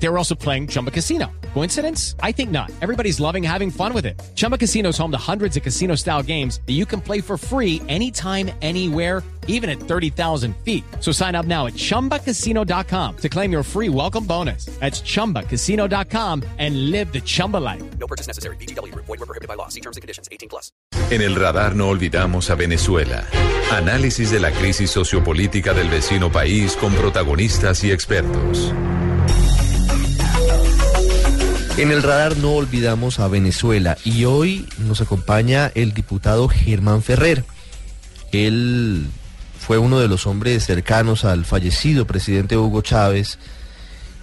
They were also playing Chumba Casino. Coincidence? I think not. Everybody's loving having fun with it. Chumba Casino is home to hundreds of casino style games that you can play for free anytime, anywhere, even at 30,000 feet. So sign up now at chumbacasino.com to claim your free welcome bonus. That's chumbacasino.com and live the Chumba life. No purchase necessary. BGW. Void were prohibited by law. See terms and conditions. 18 plus. En el radar no olvidamos a Venezuela. Análisis de la crisis sociopolítica del vecino país con protagonistas y expertos. En el radar no olvidamos a Venezuela y hoy nos acompaña el diputado Germán Ferrer. Él fue uno de los hombres cercanos al fallecido presidente Hugo Chávez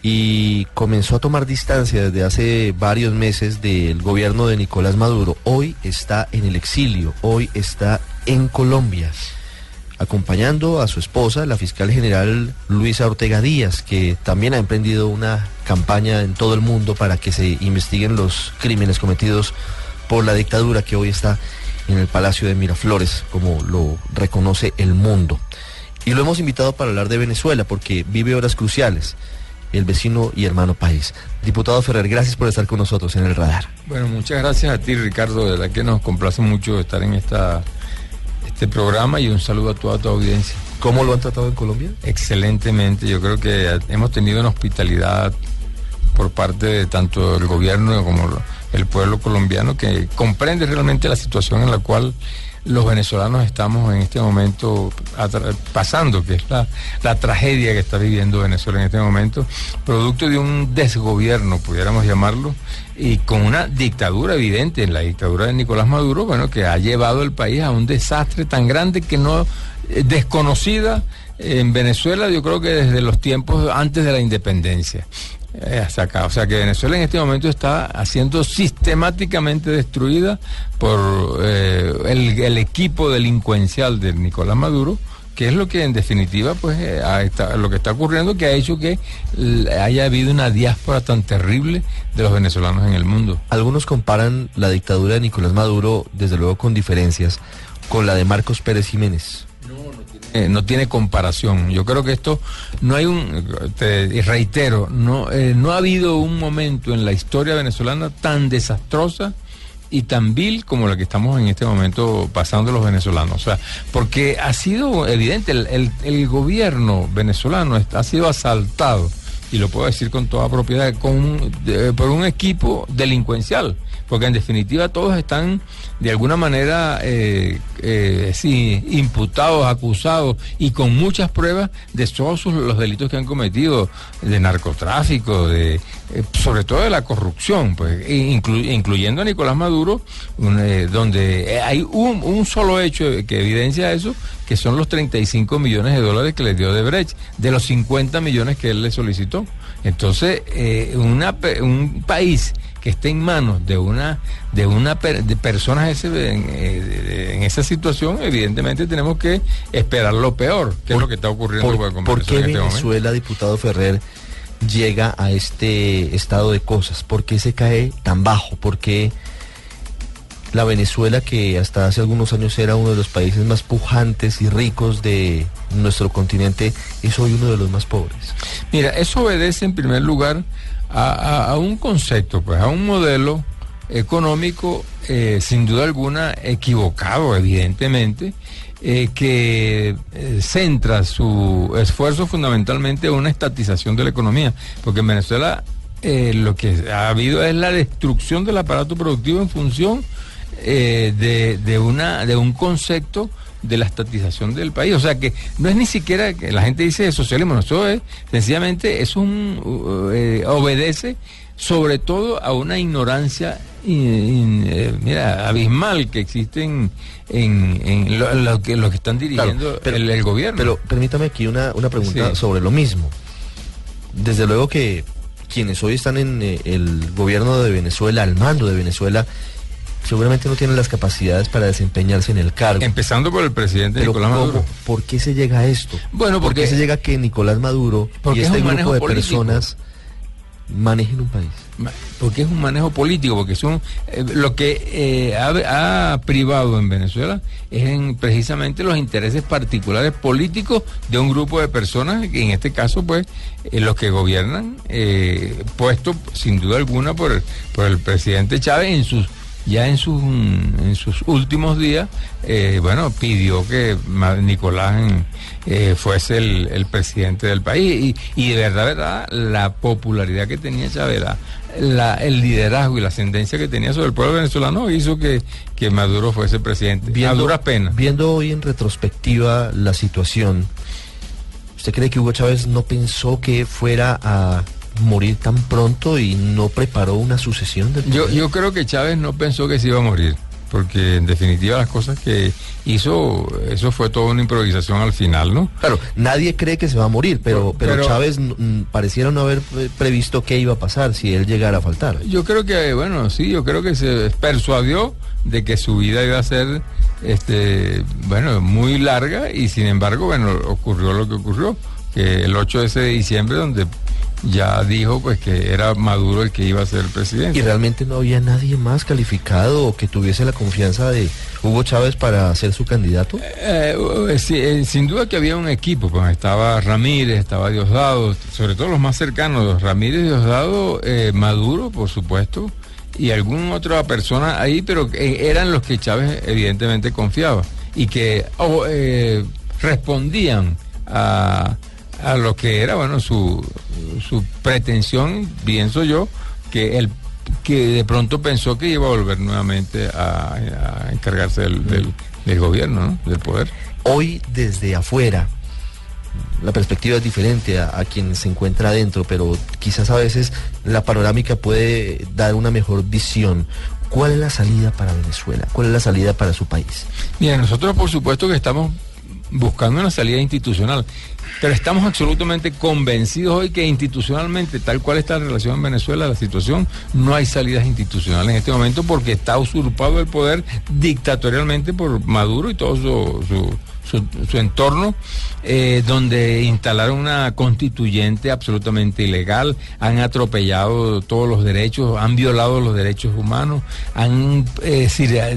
y comenzó a tomar distancia desde hace varios meses del gobierno de Nicolás Maduro. Hoy está en el exilio, hoy está en Colombia, acompañando a su esposa, la fiscal general Luisa Ortega Díaz, que también ha emprendido una campaña en todo el mundo para que se investiguen los crímenes cometidos por la dictadura que hoy está en el Palacio de Miraflores, como lo reconoce el mundo. Y lo hemos invitado para hablar de Venezuela, porque vive horas cruciales el vecino y hermano país. Diputado Ferrer, gracias por estar con nosotros en el radar. Bueno, muchas gracias a ti, Ricardo, de verdad que nos complace mucho estar en esta, este programa y un saludo a toda tu audiencia. ¿Cómo lo han tratado en Colombia? Excelentemente, yo creo que hemos tenido una hospitalidad por parte de tanto el gobierno como el pueblo colombiano que comprende realmente la situación en la cual los venezolanos estamos en este momento pasando, que es la, tragedia que está viviendo Venezuela en este momento, producto de un desgobierno, pudiéramos llamarlo, y con una dictadura evidente, la dictadura de Nicolás Maduro, bueno, que ha llevado el país a un desastre tan grande que no eh, desconocida en Venezuela, yo creo que desde los tiempos antes de la independencia. Hasta acá. O sea que Venezuela en este momento está siendo sistemáticamente destruida por eh, el, equipo delincuencial de Nicolás Maduro, que es lo que en definitiva, pues, eh, lo que está ocurriendo, que ha hecho que haya habido una diáspora tan terrible de los venezolanos en el mundo. Algunos comparan la dictadura de Nicolás Maduro, desde luego con diferencias, con la de Marcos Pérez Jiménez. Eh, no tiene comparación. Yo creo que esto no hay un, te reitero, no, eh, no ha habido un momento en la historia venezolana tan desastrosa y tan vil como la que estamos en este momento pasando los venezolanos. O sea, porque ha sido evidente, el, el, gobierno venezolano ha sido asaltado, y lo puedo decir con toda propiedad, con, por un equipo delincuencial porque en definitiva todos están de alguna manera eh, eh, sí, imputados, acusados y con muchas pruebas de todos los delitos que han cometido, de narcotráfico, de eh, sobre todo de la corrupción, pues, e incluyendo a Nicolás Maduro, donde hay un, un, solo hecho que evidencia eso, que son los 35 millones de dólares que le dio de Brecht, de los 50 millones que él le solicitó. Entonces, una, un país que esté en manos de una de una de personas eh, en, esa situación, evidentemente tenemos que esperar lo peor, que es lo que está ocurriendo por, ¿por qué este Venezuela, diputado Ferrer, llega a este estado de cosas? ¿Por qué se cae tan bajo? ¿Por qué la Venezuela, que hasta hace algunos años era uno de los países más pujantes y ricos de nuestro continente, es hoy uno de los más pobres? Mira, eso obedece en primer lugar a, un concepto, pues a un modelo económico eh, sin duda alguna equivocado, evidentemente, eh, que eh, centra su esfuerzo fundamentalmente en una estatización de la economía, porque en Venezuela lo que ha habido es la destrucción del aparato productivo en función de, de, una, de un concepto de la estatización del país. O sea que no es ni siquiera que la gente dice socialismo, no, eso es sencillamente es un uh, eh, obedece sobre todo a una ignorancia eh, mira, abismal que existe en, en, lo, que, lo que están dirigiendo el, gobierno. Pero permítame aquí una, una pregunta sobre lo mismo. Desde luego que quienes hoy están en eh, el gobierno de Venezuela, al mando de Venezuela, seguramente no tienen las capacidades para desempeñarse en el cargo. Empezando por el presidente Nicolás Maduro. ¿Por qué se llega a esto? Bueno, porque... ¿Por qué se llega a que Nicolás Maduro y este grupo de personas manejen un país? Porque es un manejo político, porque son eh, lo que eh, ha, ha privado en Venezuela es en precisamente los intereses particulares políticos de un grupo de personas, que en este caso, pues, eh, los que gobiernan, eh, puesto sin duda alguna por por el presidente Chávez en sus ya en sus en sus últimos días, eh, bueno, pidió que Nicolás eh, fuese el, el presidente del país y, y de verdad, verdad, la popularidad que tenía Chávez, la- el liderazgo y la ascendencia que tenía sobre el pueblo venezolano hizo que, que Maduro fuese presidente. a duras penas. Viendo hoy en retrospectiva la situación, ¿usted cree que Hugo Chávez no pensó que fuera a morir tan pronto y no preparó una sucesión del Yo, yo creo que Chávez no pensó que se iba a morir, porque en definitiva las cosas que hizo, eso fue toda una improvisación al final, ¿no? Claro, nadie cree que se va a morir, pero, pero, Pero- Chávez pareciera no haber previsto qué iba a pasar si él llegara a faltar. Yo creo que, bueno, sí, yo creo que se persuadió de que su vida iba a ser, este, bueno, muy larga y sin embargo, bueno, ocurrió lo que ocurrió, que el 8 de ese de diciembre, donde ya dijo pues que era Maduro el que iba a ser el presidente. Y realmente no había nadie más calificado o que tuviese la confianza de Hugo Chávez para ser su candidato. Eh, eh, sí, eh, sin duda que había un equipo, pues estaba Ramírez, estaba Diosdado, sobre todo los más cercanos, Ramírez, Diosdado, eh, Maduro, por supuesto, y alguna otra persona ahí, pero eh, eran los que Chávez evidentemente confiaba y que oh, respondían a, a lo que era, bueno, su, su pretensión, pienso yo, que el que de pronto pensó que iba a volver nuevamente a, a encargarse del, del- del gobierno, ¿no? del poder. Hoy desde afuera, la perspectiva es diferente a, a quien se encuentra adentro, pero quizás a veces la panorámica puede dar una mejor visión. ¿Cuál es la salida para Venezuela? ¿Cuál es la salida para su país? Mira, nosotros por supuesto que estamos buscando una salida institucional, pero estamos absolutamente convencidos hoy que institucionalmente, tal cual está la relación en Venezuela, la situación, no hay salidas institucionales en este momento porque está usurpado el poder dictatorialmente por Maduro y todo su, su- entorno, eh, donde instalaron una constituyente absolutamente ilegal, han atropellado todos los derechos, han violado los derechos humanos, han eh,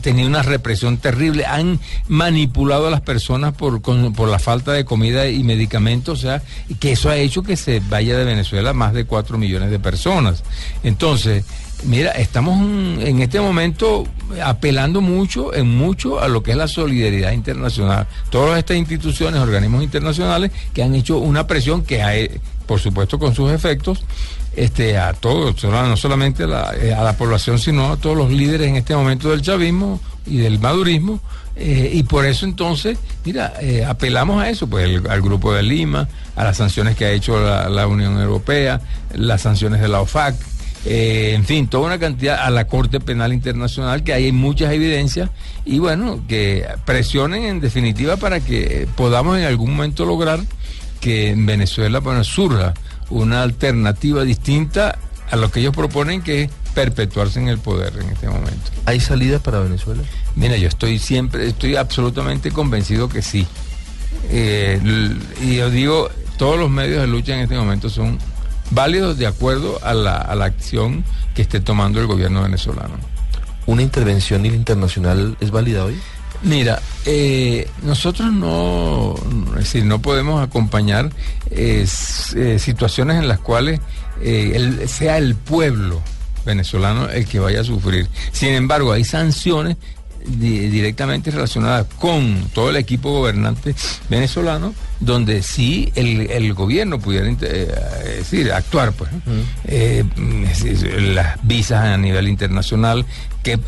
tenido una represión terrible, han manipulado a las personas por, con- por la falta de comida y medicamentos, o sea, que eso ha hecho que se vaya de Venezuela más de 4 millones de personas. Entonces, Mira, estamos en, este momento apelando mucho, en mucho a lo que es la solidaridad internacional. Todas estas instituciones, organismos internacionales que han hecho una presión que hay, por supuesto, con sus efectos, este, a todos, no solamente a la, eh, a la población, sino a todos los líderes en este momento del chavismo y del madurismo. eh, y por eso entonces, mira, eh, apelamos a eso, pues el- al grupo de Lima, a las sanciones que ha hecho la, Unión Europea, las sanciones de la OFAC, en fin, toda una cantidad a la Corte Penal Internacional, que hay muchas evidencias, y bueno, que presionen en definitiva para que podamos en algún momento lograr que en Venezuela bueno, surja una alternativa distinta a lo que ellos proponen, que es perpetuarse en el poder en este momento. ¿Hay salida para Venezuela? Mira, yo estoy siempre, estoy absolutamente convencido que sí. Eh, y yo digo, todos los medios de lucha en este momento son válidos de acuerdo a la, a la acción que esté tomando el gobierno venezolano. ¿Una intervención internacional es válida hoy? Mira, eh, nosotros no, es decir, no podemos acompañar eh, eh, situaciones en las cuales eh, el- sea el pueblo venezolano el que vaya a sufrir. Sin embargo, hay sanciones di- directamente relacionadas con todo el equipo gobernante venezolano, donde sí el, el gobierno pudiera eh, decir, actuar, pues, las visas a nivel internacional, que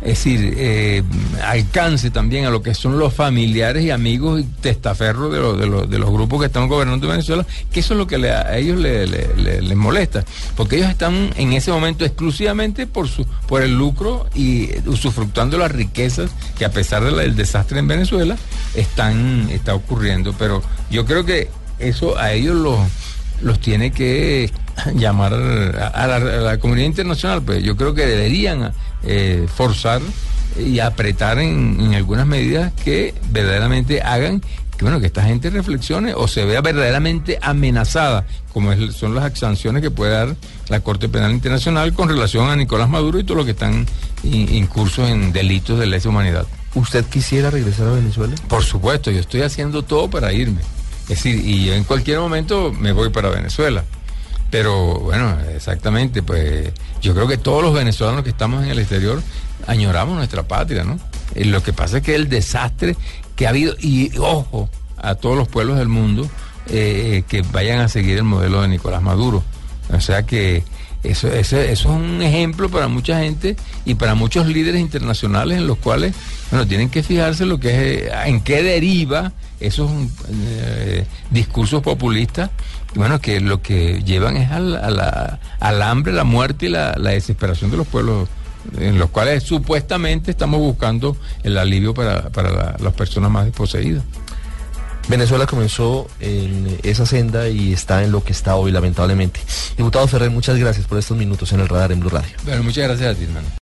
es decir, eh, alcance también a lo que son los familiares y amigos y testaferros de, los- de, los, grupos que están gobernando Venezuela, que eso es lo que a ellos le- le- le- les molesta, porque ellos están en ese momento exclusivamente por su por el lucro y usufructuando las riquezas que a pesar del desastre en Venezuela están está ocurriendo, pero yo creo que eso a ellos los los tiene que llamar a, la, a la comunidad internacional, pues yo creo que deberían eh, forzar y apretar en, en algunas medidas que verdaderamente hagan que bueno, que esta gente reflexione o se vea verdaderamente amenazada, como es- son las sanciones que puede dar la Corte Penal Internacional con relación a Nicolás Maduro y todo lo que están in- incursos en delitos de lesa humanidad. ¿Usted quisiera regresar a Venezuela? Por supuesto, yo estoy haciendo todo para irme. Es decir, y yo en cualquier momento me voy para Venezuela. Pero bueno, exactamente, pues yo creo que todos los venezolanos que estamos en el exterior añoramos nuestra patria, ¿no? Y lo que pasa es que el desastre que ha habido, y ojo, a todos los pueblos del mundo eh, que vayan a seguir el modelo de Nicolás Maduro. O sea que eso, eso, eso es un ejemplo para mucha gente y para muchos líderes internacionales en los cuales, bueno, tienen que fijarse lo que es, eh, en qué deriva esos eh, discursos populistas, bueno, que lo que llevan es al, a la- al hambre, la muerte y la, la desesperación de los pueblos en los cuales supuestamente estamos buscando el alivio para, para la- las personas más desposeídas. Venezuela comenzó en esa senda y está en lo que está hoy, lamentablemente. Diputado Ferrer, muchas gracias por estos minutos en el radar en Blue Radio. Bueno, muchas gracias a ti, hermano.